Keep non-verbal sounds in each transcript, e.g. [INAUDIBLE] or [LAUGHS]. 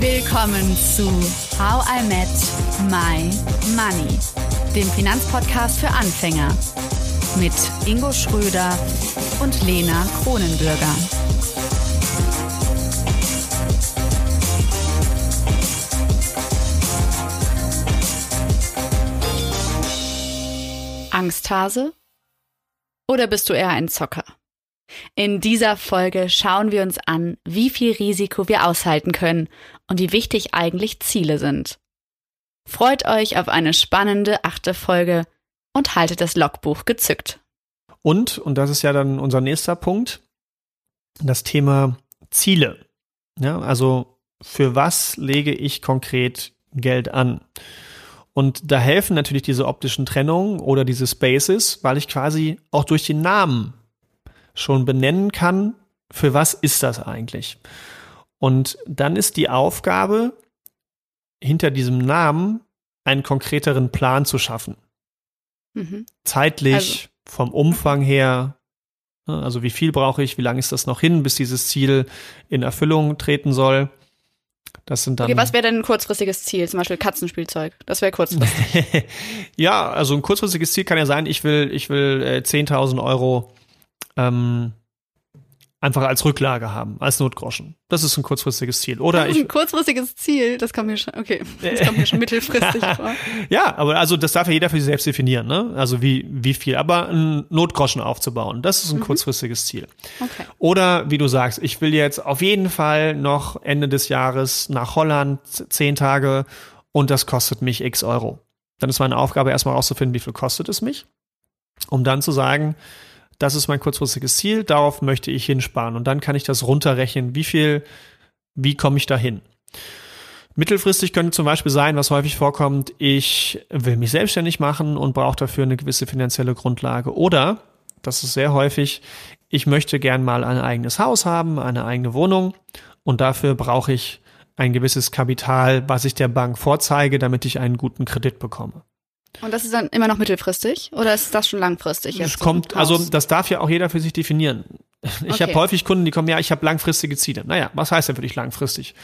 Willkommen zu How I Met My Money, dem Finanzpodcast für Anfänger mit Ingo Schröder und Lena Kronenbürger. Angsthase? Oder bist du eher ein Zocker? In dieser Folge schauen wir uns an, wie viel Risiko wir aushalten können und wie wichtig eigentlich Ziele sind. Freut euch auf eine spannende achte Folge und haltet das Logbuch gezückt. Und, und das ist ja dann unser nächster Punkt, das Thema Ziele. Ja, also für was lege ich konkret Geld an? Und da helfen natürlich diese optischen Trennungen oder diese Spaces, weil ich quasi auch durch den Namen schon benennen kann, für was ist das eigentlich? Und dann ist die Aufgabe, hinter diesem Namen einen konkreteren Plan zu schaffen. Mhm. Zeitlich, also. vom Umfang her, ne, also wie viel brauche ich, wie lange ist das noch hin, bis dieses Ziel in Erfüllung treten soll. Das sind dann. Okay, was wäre denn ein kurzfristiges Ziel? Zum Beispiel Katzenspielzeug. Das wäre kurzfristig. [LAUGHS] ja, also ein kurzfristiges Ziel kann ja sein, ich will, ich will äh, 10.000 Euro ähm, einfach als Rücklage haben, als Notgroschen. Das ist ein kurzfristiges Ziel. Oder ich, ein kurzfristiges Ziel, das kommt mir schon, okay, das kommt mir schon [LAUGHS] mittelfristig [LAUGHS] vor. Ja, aber also das darf ja jeder für sich selbst definieren, ne? Also wie, wie viel. Aber ein Notgroschen aufzubauen, das ist ein mhm. kurzfristiges Ziel. Okay. Oder wie du sagst, ich will jetzt auf jeden Fall noch Ende des Jahres nach Holland, zehn Tage und das kostet mich x Euro. Dann ist meine Aufgabe erstmal rauszufinden, wie viel kostet es mich, um dann zu sagen, das ist mein kurzfristiges Ziel, darauf möchte ich hinsparen. Und dann kann ich das runterrechnen, wie viel, wie komme ich dahin. Mittelfristig könnte zum Beispiel sein, was häufig vorkommt, ich will mich selbstständig machen und brauche dafür eine gewisse finanzielle Grundlage. Oder, das ist sehr häufig, ich möchte gern mal ein eigenes Haus haben, eine eigene Wohnung und dafür brauche ich ein gewisses Kapital, was ich der Bank vorzeige, damit ich einen guten Kredit bekomme. Und das ist dann immer noch mittelfristig oder ist das schon langfristig jetzt? Es kommt, also das darf ja auch jeder für sich definieren. Ich okay. habe häufig Kunden, die kommen, ja, ich habe langfristige Ziele. Naja, was heißt denn für dich langfristig?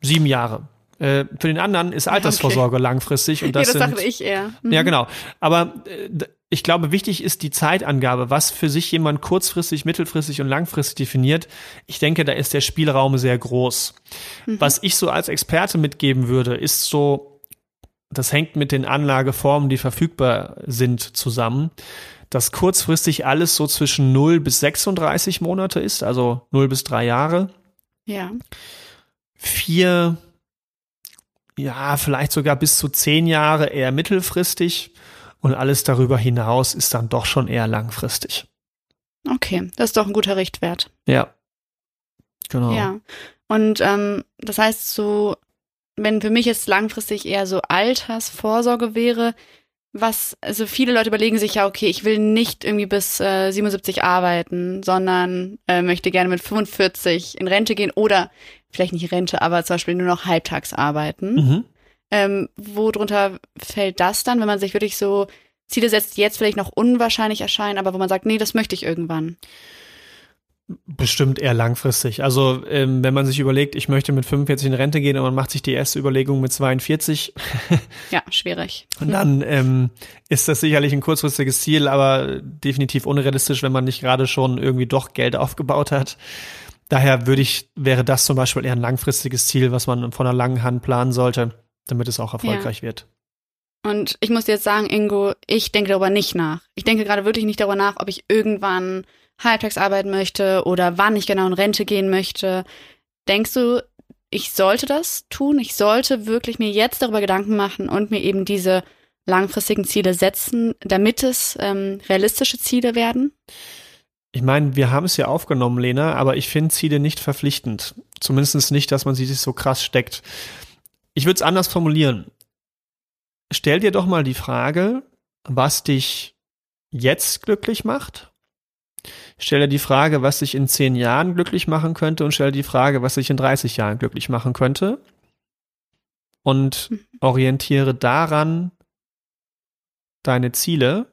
Sieben Jahre. Äh, für den anderen ist Altersvorsorge okay. langfristig und [LAUGHS] das, ja, das sind, dachte ich eher. Mhm. Ja, genau. Aber äh, ich glaube, wichtig ist die Zeitangabe, was für sich jemand kurzfristig, mittelfristig und langfristig definiert. Ich denke, da ist der Spielraum sehr groß. Mhm. Was ich so als Experte mitgeben würde, ist so das hängt mit den Anlageformen, die verfügbar sind, zusammen, dass kurzfristig alles so zwischen 0 bis 36 Monate ist, also 0 bis 3 Jahre. Ja. Vier, ja, vielleicht sogar bis zu 10 Jahre eher mittelfristig und alles darüber hinaus ist dann doch schon eher langfristig. Okay, das ist doch ein guter Richtwert. Ja. Genau. Ja. Und ähm, das heißt, so wenn für mich jetzt langfristig eher so Altersvorsorge wäre, was, also viele Leute überlegen sich ja, okay, ich will nicht irgendwie bis äh, 77 arbeiten, sondern äh, möchte gerne mit 45 in Rente gehen oder vielleicht nicht Rente, aber zum Beispiel nur noch halbtags arbeiten. Mhm. Ähm, wo drunter fällt das dann, wenn man sich wirklich so Ziele setzt, die jetzt vielleicht noch unwahrscheinlich erscheinen, aber wo man sagt, nee, das möchte ich irgendwann? Bestimmt eher langfristig. Also ähm, wenn man sich überlegt, ich möchte mit 45 in Rente gehen und man macht sich die erste Überlegung mit 42. [LAUGHS] ja, schwierig. Und dann ähm, ist das sicherlich ein kurzfristiges Ziel, aber definitiv unrealistisch, wenn man nicht gerade schon irgendwie doch Geld aufgebaut hat. Daher würde ich, wäre das zum Beispiel eher ein langfristiges Ziel, was man von einer langen Hand planen sollte, damit es auch erfolgreich ja. wird. Und ich muss dir jetzt sagen, Ingo, ich denke darüber nicht nach. Ich denke gerade wirklich nicht darüber nach, ob ich irgendwann halbtags arbeiten möchte oder wann ich genau in Rente gehen möchte. Denkst du, ich sollte das tun? Ich sollte wirklich mir jetzt darüber Gedanken machen und mir eben diese langfristigen Ziele setzen, damit es ähm, realistische Ziele werden? Ich meine, wir haben es ja aufgenommen, Lena, aber ich finde Ziele nicht verpflichtend. Zumindest nicht, dass man sie sich so krass steckt. Ich würde es anders formulieren. Stell dir doch mal die Frage, was dich jetzt glücklich macht Stell dir die Frage, was dich in zehn Jahren glücklich machen könnte und stell dir die Frage, was dich in 30 Jahren glücklich machen könnte. Und mhm. orientiere daran deine Ziele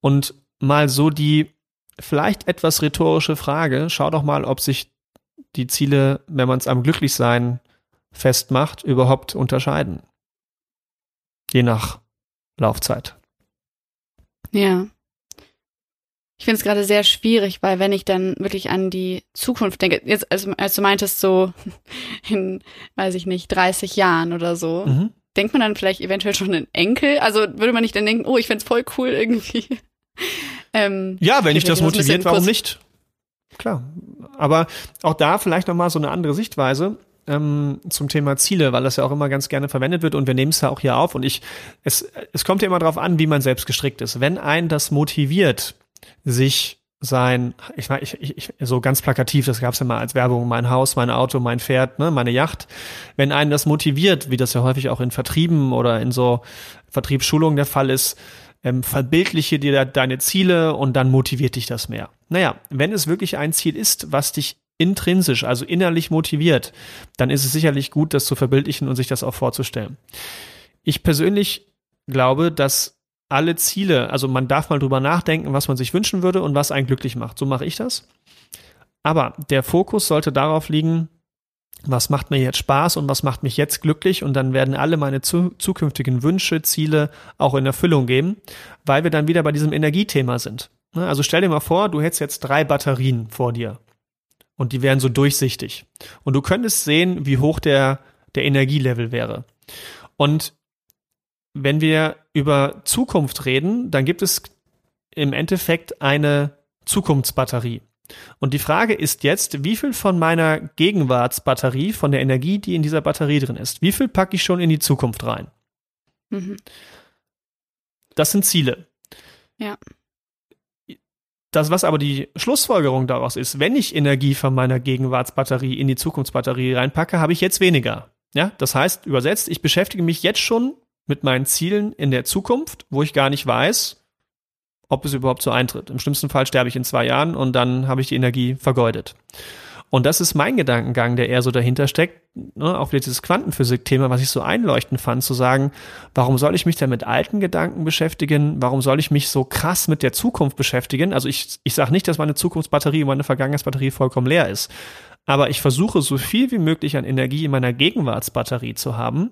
und mal so die vielleicht etwas rhetorische Frage, schau doch mal, ob sich die Ziele, wenn man es am Glücklichsein festmacht, überhaupt unterscheiden. Je nach Laufzeit. Ja. Ich finde es gerade sehr schwierig, weil wenn ich dann wirklich an die Zukunft denke, jetzt als, als du meintest so [LAUGHS] in, weiß ich nicht, 30 Jahren oder so, mhm. denkt man dann vielleicht eventuell schon in Enkel? Also würde man nicht dann denken, oh, ich find's voll cool irgendwie. [LAUGHS] ähm, ja, wenn ich das motiviert, warum nicht? Klar. Aber auch da vielleicht nochmal so eine andere Sichtweise ähm, zum Thema Ziele, weil das ja auch immer ganz gerne verwendet wird und wir nehmen es ja auch hier auf und ich, es, es kommt ja immer darauf an, wie man selbst gestrickt ist. Wenn einen das motiviert, sich sein, ich, ich, ich so ganz plakativ, das gab es ja mal als Werbung, mein Haus, mein Auto, mein Pferd, ne, meine Yacht. Wenn einen das motiviert, wie das ja häufig auch in Vertrieben oder in so Vertriebsschulungen der Fall ist, ähm, verbildliche dir deine Ziele und dann motiviert dich das mehr. Naja, wenn es wirklich ein Ziel ist, was dich intrinsisch, also innerlich motiviert, dann ist es sicherlich gut, das zu verbildlichen und sich das auch vorzustellen. Ich persönlich glaube, dass alle Ziele, also man darf mal drüber nachdenken, was man sich wünschen würde und was einen glücklich macht. So mache ich das. Aber der Fokus sollte darauf liegen, was macht mir jetzt Spaß und was macht mich jetzt glücklich und dann werden alle meine zu, zukünftigen Wünsche, Ziele auch in Erfüllung gehen, weil wir dann wieder bei diesem Energiethema sind. Ne, also stell dir mal vor, du hättest jetzt drei Batterien vor dir und die wären so durchsichtig und du könntest sehen, wie hoch der, der Energielevel wäre. Und wenn wir über Zukunft reden, dann gibt es im Endeffekt eine Zukunftsbatterie. Und die Frage ist jetzt, wie viel von meiner Gegenwartsbatterie, von der Energie, die in dieser Batterie drin ist, wie viel packe ich schon in die Zukunft rein? Mhm. Das sind Ziele. Ja. Das, was aber die Schlussfolgerung daraus ist, wenn ich Energie von meiner Gegenwartsbatterie in die Zukunftsbatterie reinpacke, habe ich jetzt weniger. Ja, das heißt, übersetzt, ich beschäftige mich jetzt schon mit meinen Zielen in der Zukunft, wo ich gar nicht weiß, ob es überhaupt so eintritt. Im schlimmsten Fall sterbe ich in zwei Jahren und dann habe ich die Energie vergeudet. Und das ist mein Gedankengang, der eher so dahinter steckt, ne, auch dieses Quantenphysik-Thema, was ich so einleuchtend fand, zu sagen, warum soll ich mich denn mit alten Gedanken beschäftigen? Warum soll ich mich so krass mit der Zukunft beschäftigen? Also ich, ich sage nicht, dass meine Zukunftsbatterie und meine Vergangenheitsbatterie vollkommen leer ist. Aber ich versuche so viel wie möglich an Energie in meiner Gegenwartsbatterie zu haben,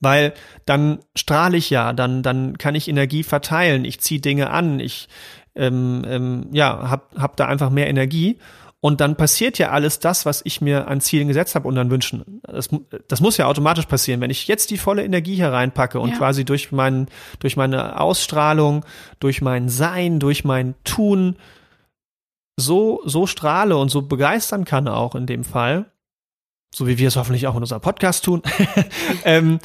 weil dann strahle ich ja, dann, dann kann ich Energie verteilen, ich ziehe Dinge an, ich ähm, ähm, ja, hab, hab da einfach mehr Energie. Und dann passiert ja alles das, was ich mir an Zielen gesetzt habe und an Wünschen. Das, das muss ja automatisch passieren. Wenn ich jetzt die volle Energie hereinpacke und ja. quasi durch, mein, durch meine Ausstrahlung, durch mein Sein, durch mein Tun so, so strahle und so begeistern kann auch in dem Fall, so wie wir es hoffentlich auch in unserem Podcast tun, [LAUGHS] ähm,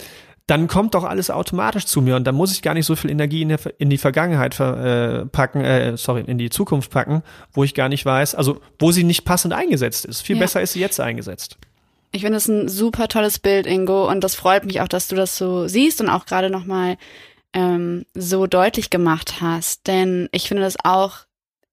dann kommt doch alles automatisch zu mir und dann muss ich gar nicht so viel Energie in, der, in die Vergangenheit äh, packen, äh, sorry, in die Zukunft packen, wo ich gar nicht weiß, also wo sie nicht passend eingesetzt ist. Viel ja. besser ist sie jetzt eingesetzt. Ich finde das ein super tolles Bild, Ingo, und das freut mich auch, dass du das so siehst und auch gerade nochmal ähm, so deutlich gemacht hast. Denn ich finde das auch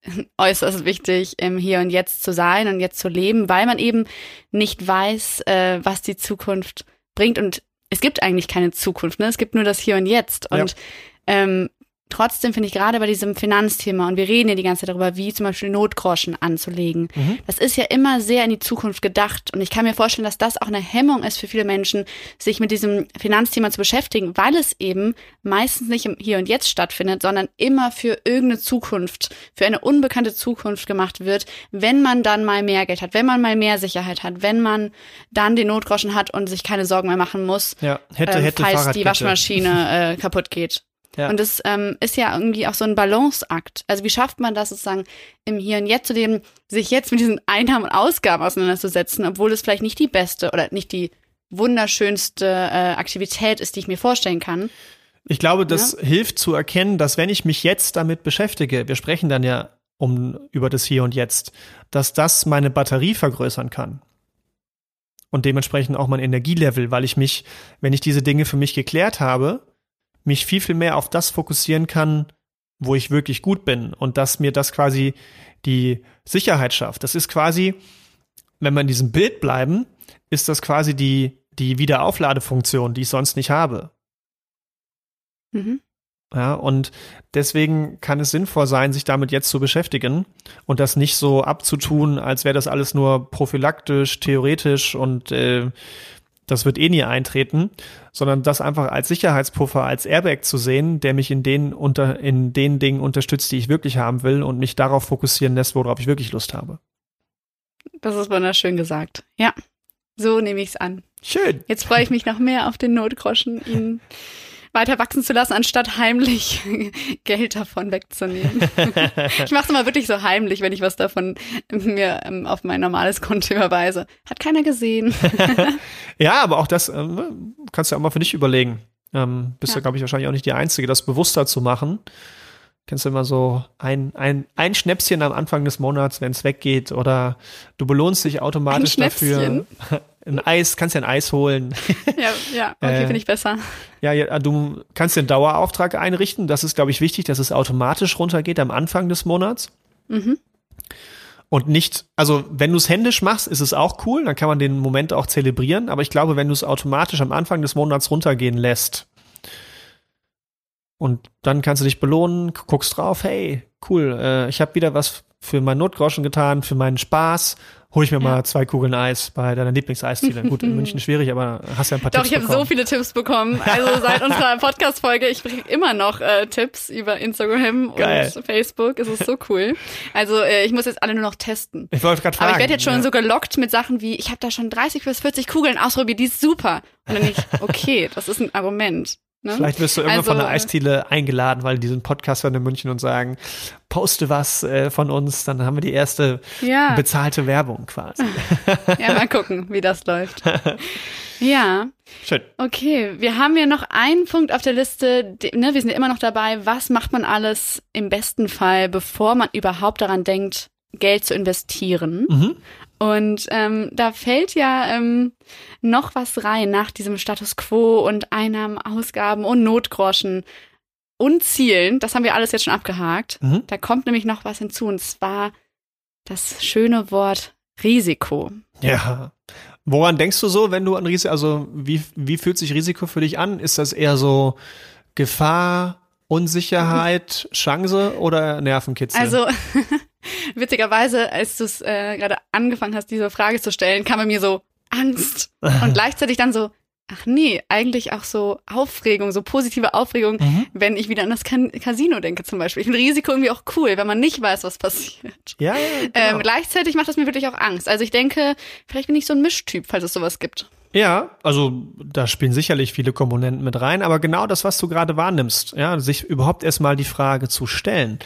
[LAUGHS] äußerst wichtig, im Hier und Jetzt zu sein und jetzt zu leben, weil man eben nicht weiß, äh, was die Zukunft bringt und es gibt eigentlich keine Zukunft, ne? Es gibt nur das Hier und Jetzt. Und ja. ähm, trotzdem finde ich gerade bei diesem Finanzthema, und wir reden ja die ganze Zeit darüber, wie zum Beispiel Notgroschen anzulegen, mhm. das ist ja immer sehr in die Zukunft gedacht. Und ich kann mir vorstellen, dass das auch eine Hemmung ist für viele Menschen, sich mit diesem Finanzthema zu beschäftigen, weil es eben meistens nicht im Hier und Jetzt stattfindet, sondern immer für irgendeine Zukunft, für eine unbekannte Zukunft gemacht wird, wenn man dann mal mehr Geld hat, wenn man mal mehr Sicherheit hat, wenn man dann den Notgroschen hat und sich keine Sorgen mehr machen muss, ja, hätte, äh, hätte falls die Waschmaschine äh, [LAUGHS] kaputt geht. Ja. Und das ähm, ist ja irgendwie auch so ein Balanceakt. Also wie schafft man das sozusagen im Hier und Jetzt zu dem, sich jetzt mit diesen Einnahmen und Ausgaben auseinanderzusetzen, obwohl es vielleicht nicht die beste oder nicht die wunderschönste äh, Aktivität ist, die ich mir vorstellen kann. Ich glaube, das ja. hilft zu erkennen, dass wenn ich mich jetzt damit beschäftige, wir sprechen dann ja um über das Hier und Jetzt, dass das meine Batterie vergrößern kann und dementsprechend auch mein Energielevel, weil ich mich, wenn ich diese Dinge für mich geklärt habe, mich viel, viel mehr auf das fokussieren kann, wo ich wirklich gut bin und dass mir das quasi die Sicherheit schafft. Das ist quasi, wenn wir in diesem Bild bleiben, ist das quasi die, die Wiederaufladefunktion, die ich sonst nicht habe. Mhm. Ja, und deswegen kann es sinnvoll sein, sich damit jetzt zu beschäftigen und das nicht so abzutun, als wäre das alles nur prophylaktisch, theoretisch und äh, das wird eh nie eintreten, sondern das einfach als Sicherheitspuffer, als Airbag zu sehen, der mich in den unter, in den Dingen unterstützt, die ich wirklich haben will und mich darauf fokussieren lässt, worauf ich wirklich Lust habe. Das ist wunderschön gesagt. Ja, so nehme ich es an. Schön. Jetzt freue ich mich noch mehr auf den Notgroschen, ihn weiter wachsen zu lassen, anstatt heimlich [LAUGHS] Geld davon wegzunehmen. ich mache es immer wirklich so heimlich, wenn ich was davon mir ähm, auf mein normales Konto überweise. Hat keiner gesehen. [LAUGHS] ja, aber auch das ähm, kannst du ja auch mal für dich überlegen. Ähm, bist ja, ja glaube ich, wahrscheinlich auch nicht die Einzige, das bewusster zu machen. Kennst du immer so ein, ein, ein Schnäpschen am Anfang des Monats, wenn es weggeht, oder du belohnst dich automatisch dafür. Ein Eis, kannst dir ein Eis holen. [LAUGHS] Ja, ja, okay, äh, finde ich besser. Ja, ja, du kannst einen Dauerauftrag einrichten. Das ist, glaube ich, wichtig, dass es automatisch runtergeht am Anfang des Monats. Mhm. Und nicht, also wenn du es händisch machst, ist es auch cool, dann kann man den Moment auch zelebrieren. Aber ich glaube, wenn du es automatisch am Anfang des Monats runtergehen lässt, und dann kannst du dich belohnen, guckst drauf, hey, cool, äh, ich habe wieder was für meinen Notgroschen getan, für meinen Spaß. Hol ich mir ja. mal zwei Kugeln Eis bei deiner Lieblingseisdiele. Gut, in [LAUGHS] München schwierig, aber hast ja ein paar Doch, Tipps Doch, ich habe so viele Tipps bekommen. Also seit [LAUGHS] unserer Podcast-Folge, ich kriege immer noch äh, Tipps über Instagram Geil. und Facebook. Es ist so cool. Also äh, ich muss jetzt alle nur noch testen. Ich wollte gerade fragen. Aber ich werde jetzt schon ja. so gelockt mit Sachen wie, ich habe da schon 30 bis 40 Kugeln ausprobiert, die ist super. Und dann ich, okay, das ist ein Argument. Ne? Vielleicht wirst du irgendwann also, von der Eisdiele eingeladen, weil die sind Podcaster in München und sagen, poste was äh, von uns, dann haben wir die erste ja. bezahlte Werbung quasi. [LAUGHS] Ja, mal gucken, wie das läuft. [LAUGHS] Ja. Schön. Okay, wir haben ja noch einen Punkt auf der Liste, die, ne, wir sind ja immer noch dabei, was macht man alles im besten Fall, bevor man überhaupt daran denkt, Geld zu investieren. Mhm. Und ähm, da fällt ja ähm, noch was rein nach diesem Status quo und Einnahmen, Ausgaben und Notgroschen und Zielen. Das haben wir alles jetzt schon abgehakt. Mhm. Da kommt nämlich noch was hinzu und zwar das schöne Wort Risiko. Ja. Woran denkst du so, wenn du an Risiko, also wie, wie fühlt sich Risiko für dich an? Ist das eher so Gefahr, Unsicherheit, [LAUGHS] Chance oder Nervenkitzel? Also [LAUGHS] witzigerweise, als du es äh, gerade angefangen hast, diese Frage zu stellen, kam bei mir so Angst und [LAUGHS] gleichzeitig dann so, ach nee, eigentlich auch so Aufregung, so positive Aufregung, mhm. wenn ich wieder an das Casino denke zum Beispiel. Ich finde Risiko irgendwie auch cool, wenn man nicht weiß, was passiert. Ja, ja, ähm, genau. ähm, gleichzeitig macht das mir wirklich auch Angst. Also ich denke, vielleicht bin ich so ein Mischtyp, falls es sowas gibt. Ja, also da spielen sicherlich viele Komponenten mit rein, aber genau das, was du gerade wahrnimmst, ja, sich überhaupt erstmal die Frage zu stellen,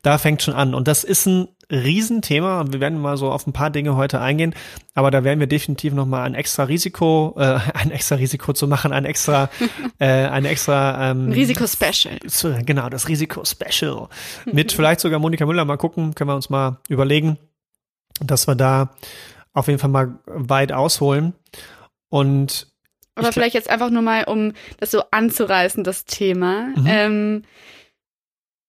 da fängt schon an. Und das ist ein Riesenthema und wir werden mal so auf ein paar Dinge heute eingehen, aber da werden wir definitiv nochmal ein extra Risiko, [LAUGHS] äh, ein extra Risiko zu machen, ein extra, [LAUGHS] äh, ein extra ähm, Risiko-Special. Genau, das Risiko-Special. Mit vielleicht sogar Monika Müller mal gucken, können wir uns mal überlegen, dass wir da auf jeden Fall mal weit ausholen. Und aber vielleicht jetzt einfach nur mal, um das so anzureißen, das Thema. Mhm. Ähm,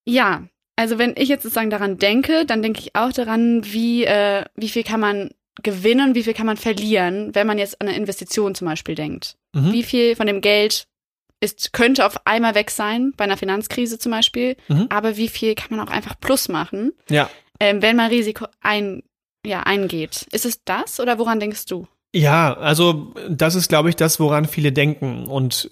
ja, also wenn ich jetzt sozusagen daran denke, dann denke ich auch daran, wie, äh, wie viel kann man gewinnen, wie viel kann man verlieren, wenn man jetzt an eine Investition zum Beispiel denkt. Mhm. Wie viel von dem Geld ist, könnte auf einmal weg sein, bei einer Finanzkrise zum Beispiel, mhm. aber wie viel kann man auch einfach plus machen, ja. ähm, wenn man Risiko ein, ja, eingeht. Ist es das oder woran denkst du? Ja, also das ist, glaube ich, das, woran viele denken. Und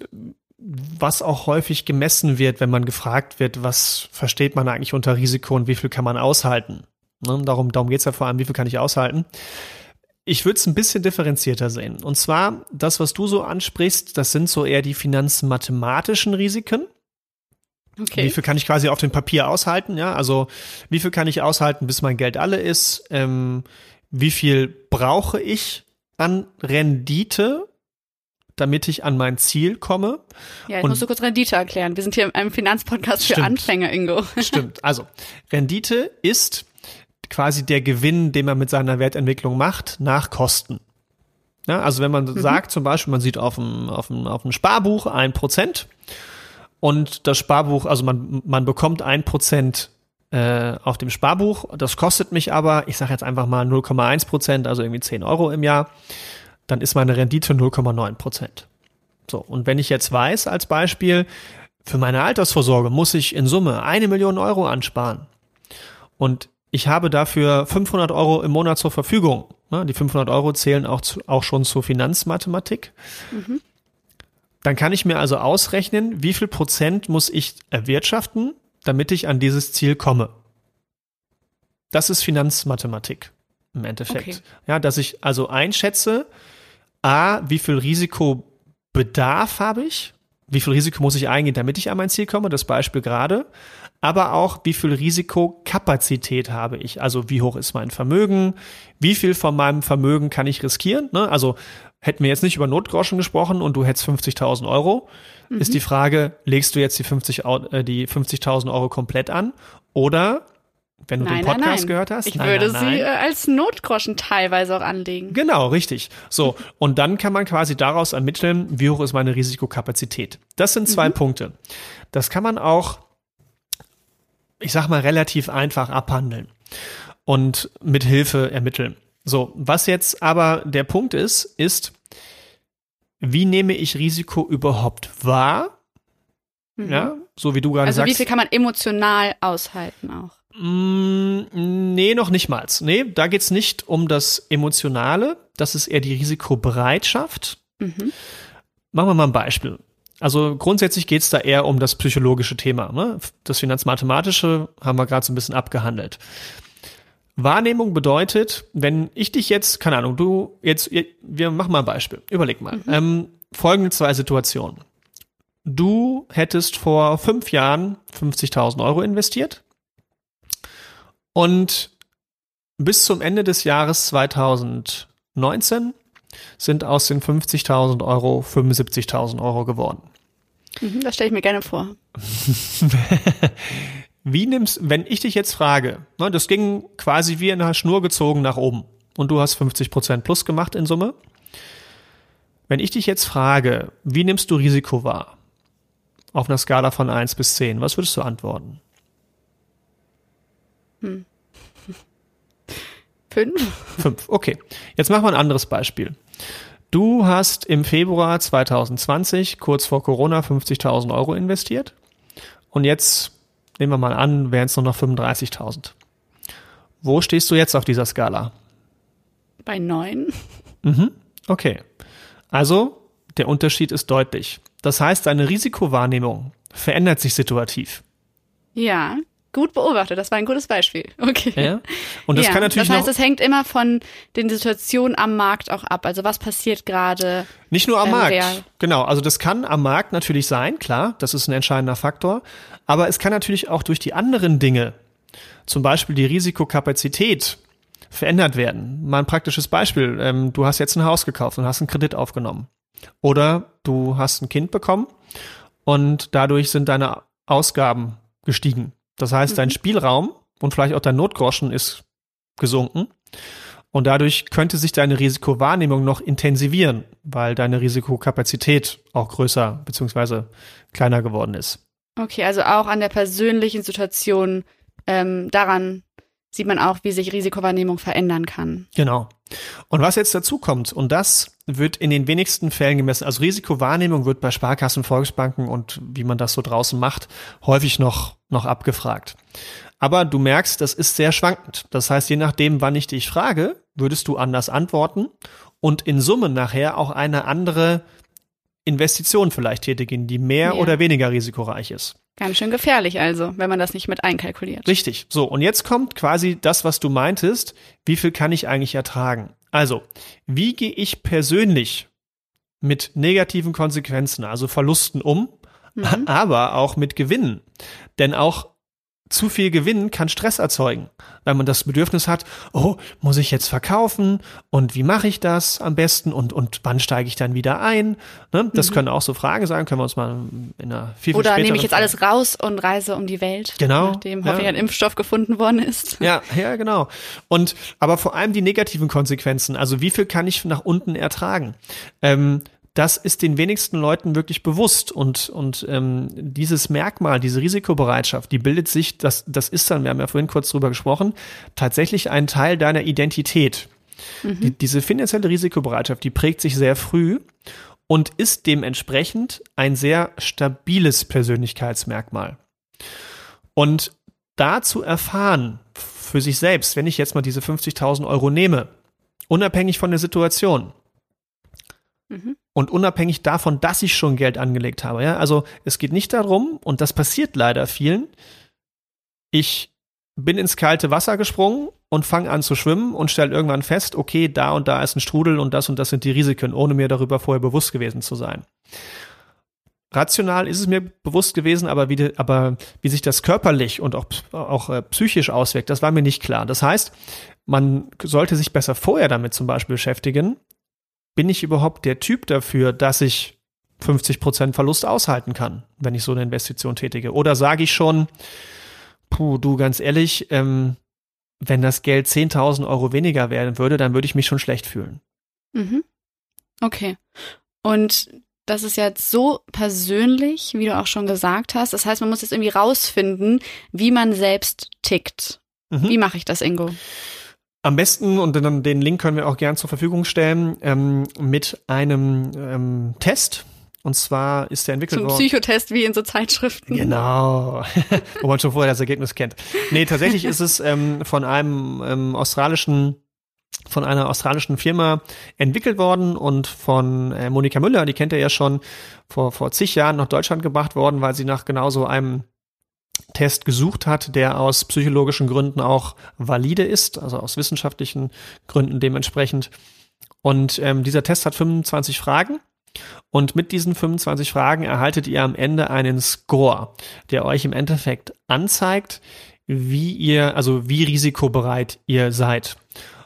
was auch häufig gemessen wird, wenn man gefragt wird, was versteht man eigentlich unter Risiko und wie viel kann man aushalten. Ne? Darum, darum geht's ja vor allem, wie viel kann ich aushalten. Ich würde es ein bisschen differenzierter sehen. Und zwar, das, was du so ansprichst, das sind so eher die finanzmathematischen Risiken. Okay. Wie viel kann ich quasi auf dem Papier aushalten? Ja, also wie viel kann ich aushalten, bis mein Geld alle ist? Ähm, wie viel brauche ich an Rendite, damit ich an mein Ziel komme. Ja, jetzt musst du kurz Rendite erklären. Wir sind hier in einem Finanzpodcast für Anfänger, Ingo. [LAUGHS] Stimmt. Also, Rendite ist quasi der Gewinn, den man mit seiner Wertentwicklung macht, nach Kosten. Ja, also wenn man mhm. sagt, zum Beispiel, man sieht auf dem, auf dem, auf dem Sparbuch ein Prozent und das Sparbuch, also man, man bekommt ein Prozent äh, auf dem Sparbuch, das kostet mich aber, ich sage jetzt einfach mal 0,1 Prozent, also irgendwie 10 Euro im Jahr dann ist meine Rendite 0,9 Prozent. So, und wenn ich jetzt weiß, als Beispiel, für meine Altersvorsorge muss ich in Summe eine Million Euro ansparen und ich habe dafür 500 Euro im Monat zur Verfügung, ne, die 500 Euro zählen auch, zu, auch schon zur Finanzmathematik. Mhm. Dann kann ich mir also ausrechnen, wie viel Prozent muss ich erwirtschaften, damit ich an dieses Ziel komme. Das ist Finanzmathematik im Endeffekt. Okay. Ja, dass ich also einschätze, a, wie viel Risikobedarf habe ich, wie viel Risiko muss ich eingehen, damit ich an mein Ziel komme, das Beispiel gerade, aber auch, wie viel Risikokapazität habe ich, also wie hoch ist mein Vermögen, wie viel von meinem Vermögen kann ich riskieren, ne? also hätten wir jetzt nicht über Notgroschen gesprochen und du hättest 50.000 Euro, mhm. ist die Frage, legst du jetzt die 50.000 äh, die 50 Euro komplett an oder wenn du nein, den Podcast nein, nein. gehört hast. Ich nein, würde sie äh, als Notgroschen teilweise auch anlegen. Genau, richtig. So, und dann kann man quasi daraus ermitteln, wie hoch ist meine Risikokapazität. Das sind zwei mhm. Punkte. Das kann man auch, ich sag mal, relativ einfach abhandeln und mit Hilfe ermitteln. So, was jetzt aber der Punkt ist, ist, wie nehme ich Risiko überhaupt wahr? Mhm. Ja, so wie du gerade also sagst. Also wie viel kann man emotional aushalten auch? Mm, nee, noch nicht mal. Nee, da geht's nicht um das Emotionale, das ist eher die Risikobereitschaft. Mhm. Machen wir mal ein Beispiel. Also grundsätzlich geht's da eher um das psychologische Thema. Ne? Das Finanzmathematische haben wir gerade so ein bisschen abgehandelt. Wahrnehmung bedeutet, wenn ich dich jetzt, keine Ahnung, du jetzt, wir machen mal ein Beispiel. Überleg mal. Mhm. Ähm, folgende zwei Situationen. Du hättest vor fünf Jahren 50.000 Euro investiert und bis zum Ende des Jahres 2019 sind aus den 50.000 Euro 75.000 Euro geworden. Mhm, das stelle ich mir gerne vor. [LAUGHS] wie nimmst, wenn ich dich jetzt frage, ne, das ging quasi wie in einer Schnur gezogen nach oben und du hast 50 Prozent plus gemacht in Summe. Wenn ich dich jetzt frage, wie nimmst du Risiko wahr? Auf einer Skala von 1 bis 10, was würdest du antworten? Hm. [LAUGHS] Fünf? Fünf, okay. Jetzt machen wir ein anderes Beispiel. Du hast im Februar 2020, kurz vor Corona, 50.000 Euro investiert. Und jetzt, nehmen wir mal an, wären es nur noch 35.000. Wo stehst du jetzt auf dieser Skala? Bei neun. Mhm, okay. Also, der Unterschied ist deutlich. Das heißt, deine Risikowahrnehmung verändert sich situativ. Ja, Gut beobachtet, das war ein gutes Beispiel. [LAUGHS] Okay. Ja. Und das ja, kann natürlich Das heißt, es hängt immer von den Situationen am Markt auch ab. Also was passiert gerade? Nicht nur am ähm, Markt. Real. Genau. Also das kann am Markt natürlich sein, klar. Das ist ein entscheidender Faktor. Aber es kann natürlich auch durch die anderen Dinge, zum Beispiel die Risikokapazität, verändert werden. Mal ein praktisches Beispiel. Ähm, du hast jetzt ein Haus gekauft und hast einen Kredit aufgenommen. Oder du hast ein Kind bekommen und dadurch sind deine Ausgaben gestiegen. Das heißt, dein mhm. Spielraum und vielleicht auch dein Notgroschen ist gesunken. Und dadurch könnte sich deine Risikowahrnehmung noch intensivieren, weil deine Risikokapazität auch größer bzw. kleiner geworden ist. Okay, also auch an der persönlichen Situation ähm, daran sieht man auch, wie sich Risikowahrnehmung verändern kann. Genau. Und was jetzt dazu kommt, und das wird in den wenigsten Fällen gemessen, also Risikowahrnehmung wird bei Sparkassen, Volksbanken und wie man das so draußen macht, häufig noch, noch abgefragt. Aber du merkst, das ist sehr schwankend. Das heißt, je nachdem, wann ich dich frage, würdest du anders antworten und in Summe nachher auch eine andere Investition vielleicht tätigen, die mehr ja. oder weniger risikoreich ist. Ganz schön gefährlich also, wenn man das nicht mit einkalkuliert. Richtig. So, und jetzt kommt quasi das, was du meintest. Wie viel kann ich eigentlich ertragen? Also, wie gehe ich persönlich mit negativen Konsequenzen, also Verlusten um, mhm. aber auch mit Gewinnen? Denn auch zu viel Gewinn kann Stress erzeugen, weil man das Bedürfnis hat, oh, muss ich jetzt verkaufen und wie mache ich das am besten und, und wann steige ich dann wieder ein? Ne? Das mhm. können auch so Fragen sein, können wir uns mal in einer viel, viel Oder nehme ich jetzt alles raus und reise um die Welt, genau, nachdem hoffentlich ja. ein Impfstoff gefunden worden ist. Ja, ja, genau. Und aber vor allem die negativen Konsequenzen, also wie viel kann ich nach unten ertragen? Ähm, das ist den wenigsten Leuten wirklich bewusst und und ähm, dieses Merkmal, diese Risikobereitschaft, die bildet sich, das das ist dann, wir haben ja vorhin kurz drüber gesprochen, tatsächlich ein Teil deiner Identität. Mhm. Die, diese finanzielle Risikobereitschaft, die prägt sich sehr früh und ist dementsprechend ein sehr stabiles Persönlichkeitsmerkmal. Und da zu erfahren für sich selbst, wenn ich jetzt mal diese 50.000 Euro nehme, unabhängig von der Situation. Mhm. Und unabhängig davon, dass ich schon Geld angelegt habe. Ja? Also es geht nicht darum, und das passiert leider vielen, ich bin ins kalte Wasser gesprungen und fange an zu schwimmen und stelle irgendwann fest, okay, da und da ist ein Strudel und das und das sind die Risiken, ohne mir darüber vorher bewusst gewesen zu sein. Rational ist es mir bewusst gewesen, aber wie, aber wie sich das körperlich und auch, auch äh, psychisch auswirkt, das war mir nicht klar. Das heißt, man sollte sich besser vorher damit zum Beispiel beschäftigen. Bin ich überhaupt der Typ dafür, dass ich 50% Verlust aushalten kann, wenn ich so eine Investition tätige? Oder sage ich schon, puh, du ganz ehrlich, ähm, wenn das Geld 10.000 Euro weniger werden würde, dann würde ich mich schon schlecht fühlen. Mhm. Okay. Und das ist jetzt so persönlich, wie du auch schon gesagt hast. Das heißt, man muss jetzt irgendwie rausfinden, wie man selbst tickt. Mhm. Wie mache ich das, Ingo? Am besten, und dann den Link können wir auch gern zur Verfügung stellen, ähm, mit einem ähm, Test. Und zwar ist der entwickelt Zum worden. Psychotest wie in so Zeitschriften. Genau. [LAUGHS] Wo man schon vorher das Ergebnis kennt. Nee, tatsächlich ist es ähm, von einem ähm, australischen von einer australischen Firma entwickelt worden und von äh, Monika Müller, die kennt ihr ja schon, vor, vor zig Jahren nach Deutschland gebracht worden, weil sie nach genau so einem Test gesucht hat, der aus psychologischen Gründen auch valide ist, also aus wissenschaftlichen Gründen dementsprechend. Und ähm, dieser Test hat 25 Fragen. Und mit diesen 25 Fragen erhaltet ihr am Ende einen Score, der euch im Endeffekt anzeigt, wie ihr, also wie risikobereit ihr seid.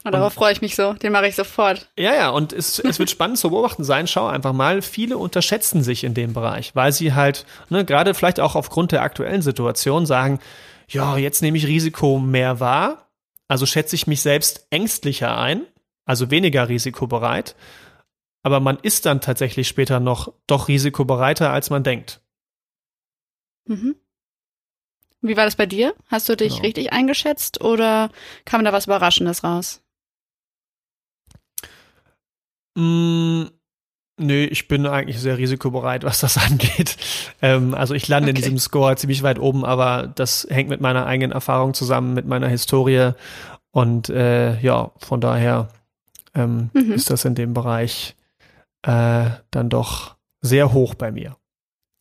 Und darauf freue ich mich so. Den mache ich sofort. Ja, ja, und es, es wird spannend zu beobachten sein. Schau einfach mal, viele unterschätzen sich in dem Bereich, weil sie halt, ne, gerade vielleicht auch aufgrund der aktuellen Situation sagen, ja, jetzt nehme ich Risiko mehr wahr, also schätze ich mich selbst ängstlicher ein, also weniger risikobereit. Aber man ist dann tatsächlich später noch doch risikobereiter, als man denkt. Mhm. Wie war das bei dir? Hast du dich genau. richtig eingeschätzt oder kam da was Überraschendes raus? Mm, nö, ich bin eigentlich sehr risikobereit, was das [LAUGHS] angeht. Ähm, also ich lande okay. in diesem Score ziemlich weit oben, aber das hängt mit meiner eigenen Erfahrung zusammen, mit meiner Historie. Und äh, ja, von daher ähm, mhm. ist das in dem Bereich äh, dann doch sehr hoch bei mir.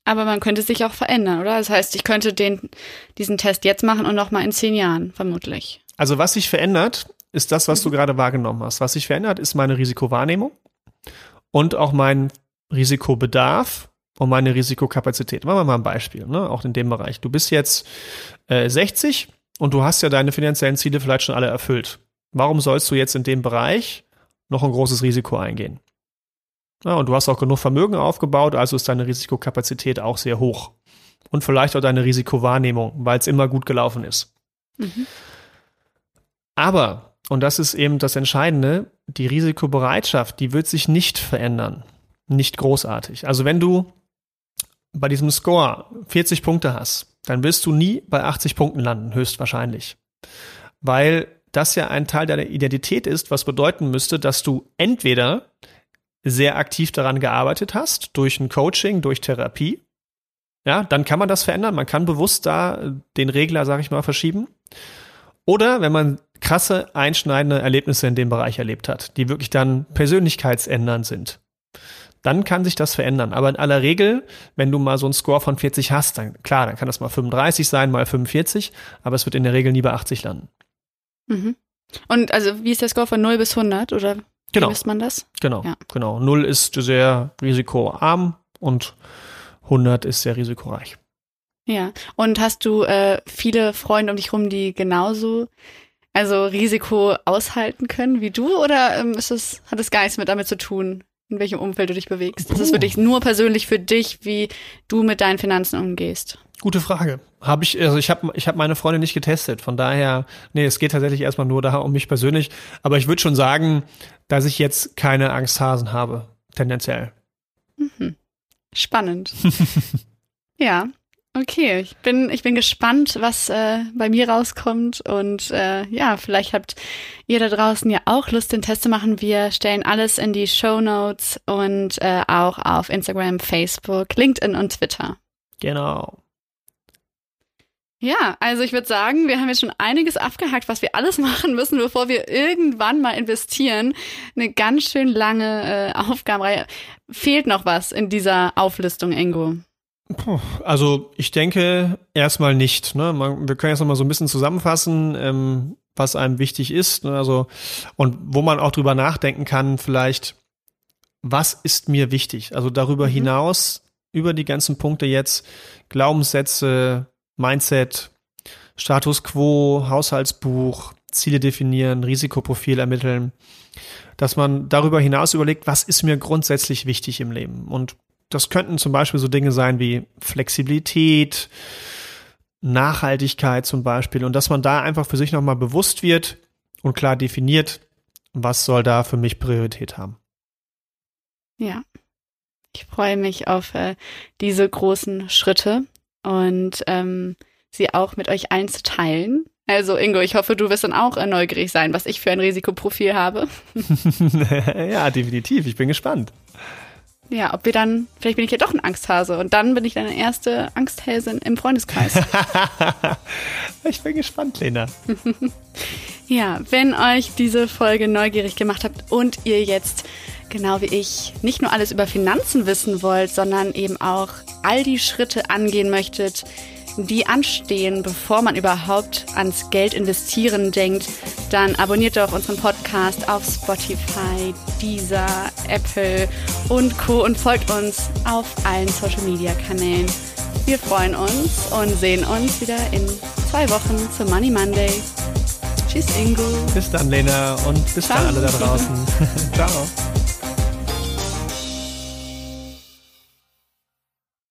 Aber man könnte sich auch verändern, oder? Das heißt, ich könnte den, diesen Test jetzt machen und nochmal in zehn Jahren, vermutlich. Also was sich verändert, ist das, was mhm. du gerade wahrgenommen hast. Was sich verändert, ist meine Risikowahrnehmung und auch mein Risikobedarf und meine Risikokapazität. Machen wir mal ein Beispiel, ne? auch in dem Bereich. Du bist jetzt äh, 60 und du hast ja deine finanziellen Ziele vielleicht schon alle erfüllt. Warum sollst du jetzt in dem Bereich noch ein großes Risiko eingehen? Ja, und du hast auch genug Vermögen aufgebaut, also ist deine Risikokapazität auch sehr hoch. Und vielleicht auch deine Risikowahrnehmung, weil es immer gut gelaufen ist. Mhm. Aber und das ist eben das Entscheidende, die Risikobereitschaft, die wird sich nicht verändern. Nicht großartig. Also wenn du bei diesem Score 40 Punkte hast, dann wirst du nie bei 80 Punkten landen, höchstwahrscheinlich. Weil das ja ein Teil deiner Identität ist, was bedeuten müsste, dass du entweder sehr aktiv daran gearbeitet hast, durch ein Coaching, durch Therapie. Ja, dann kann man das verändern. Man kann bewusst da den Regler, sag ich mal, verschieben. Oder wenn man krasse, einschneidende Erlebnisse in dem Bereich erlebt hat, die wirklich dann persönlichkeitsändernd sind, dann kann sich das verändern. Aber in aller Regel, wenn du mal so einen Score von 40 hast, dann klar, dann kann das mal 35 sein, mal 45, aber es wird in der Regel nie bei 80 landen. Mhm. Und also wie ist der Score von 0 bis 100 oder genau. wie misst man das? Genau, ja. genau. 0 ist sehr risikoarm und 100 ist sehr risikoreich. Ja, und hast du äh, viele Freunde um dich rum, die genauso also Risiko aushalten können wie du oder ähm, ist es, hat es gar nichts mit damit zu tun, in welchem Umfeld du dich bewegst? Ist es wirklich nur persönlich für dich, wie du mit deinen Finanzen umgehst? Gute Frage. Habe ich, also ich habe ich hab meine Freunde nicht getestet. Von daher, nee, es geht tatsächlich erstmal nur da um mich persönlich. Aber ich würde schon sagen, dass ich jetzt keine Angsthasen habe, tendenziell. Mhm. Spannend. [LAUGHS] ja. Okay, ich bin, ich bin gespannt, was äh, bei mir rauskommt. Und äh, ja, vielleicht habt ihr da draußen ja auch Lust, den Test zu machen. Wir stellen alles in die Show Notes und äh, auch auf Instagram, Facebook, LinkedIn und Twitter. Genau. Ja, also ich würde sagen, wir haben jetzt schon einiges abgehakt, was wir alles [LAUGHS] machen müssen, bevor wir irgendwann mal investieren. Eine ganz schön lange äh, Aufgabenreihe. Fehlt noch was in dieser Auflistung, Ingo? Also ich denke erstmal nicht. Ne? Man, wir können jetzt noch mal so ein bisschen zusammenfassen, ähm, was einem wichtig ist. Ne? Also und wo man auch drüber nachdenken kann, vielleicht, was ist mir wichtig? Also darüber mhm. hinaus, über die ganzen Punkte jetzt, Glaubenssätze, Mindset, Status quo, Haushaltsbuch, Ziele definieren, Risikoprofil ermitteln, dass man darüber hinaus überlegt, was ist mir grundsätzlich wichtig im Leben. Und das könnten zum Beispiel so Dinge sein wie Flexibilität, Nachhaltigkeit zum Beispiel und dass man da einfach für sich nochmal bewusst wird und klar definiert, was soll da für mich Priorität haben. Ja, ich freue mich auf äh, diese großen Schritte und ähm, sie auch mit euch allen zu teilen. Also Ingo, ich hoffe, du wirst dann auch äh, neugierig sein, was ich für ein Risikoprofil habe. [LAUGHS] [LAUGHS] ja, definitiv. Ich bin gespannt. Ja, ob wir dann, vielleicht bin ich ja doch ein Angsthase und dann bin ich deine erste Angsthäsin im Freundeskreis. [LAUGHS] ich bin gespannt, Lena. [LAUGHS] ja, wenn euch diese Folge neugierig gemacht habt und ihr jetzt genau wie ich nicht nur alles über Finanzen wissen wollt, sondern eben auch all die Schritte angehen möchtet, die anstehen, bevor man überhaupt ans Geld investieren denkt, dann abonniert doch unseren Podcast auf Spotify, Deezer, Apple und Co. und folgt uns auf allen Social Media Kanälen. Wir freuen uns und sehen uns wieder in zwei Wochen zum Money Monday. Tschüss, Ingo. Bis dann, Lena, und bis Ciao. dann alle da draußen. [LAUGHS] Ciao.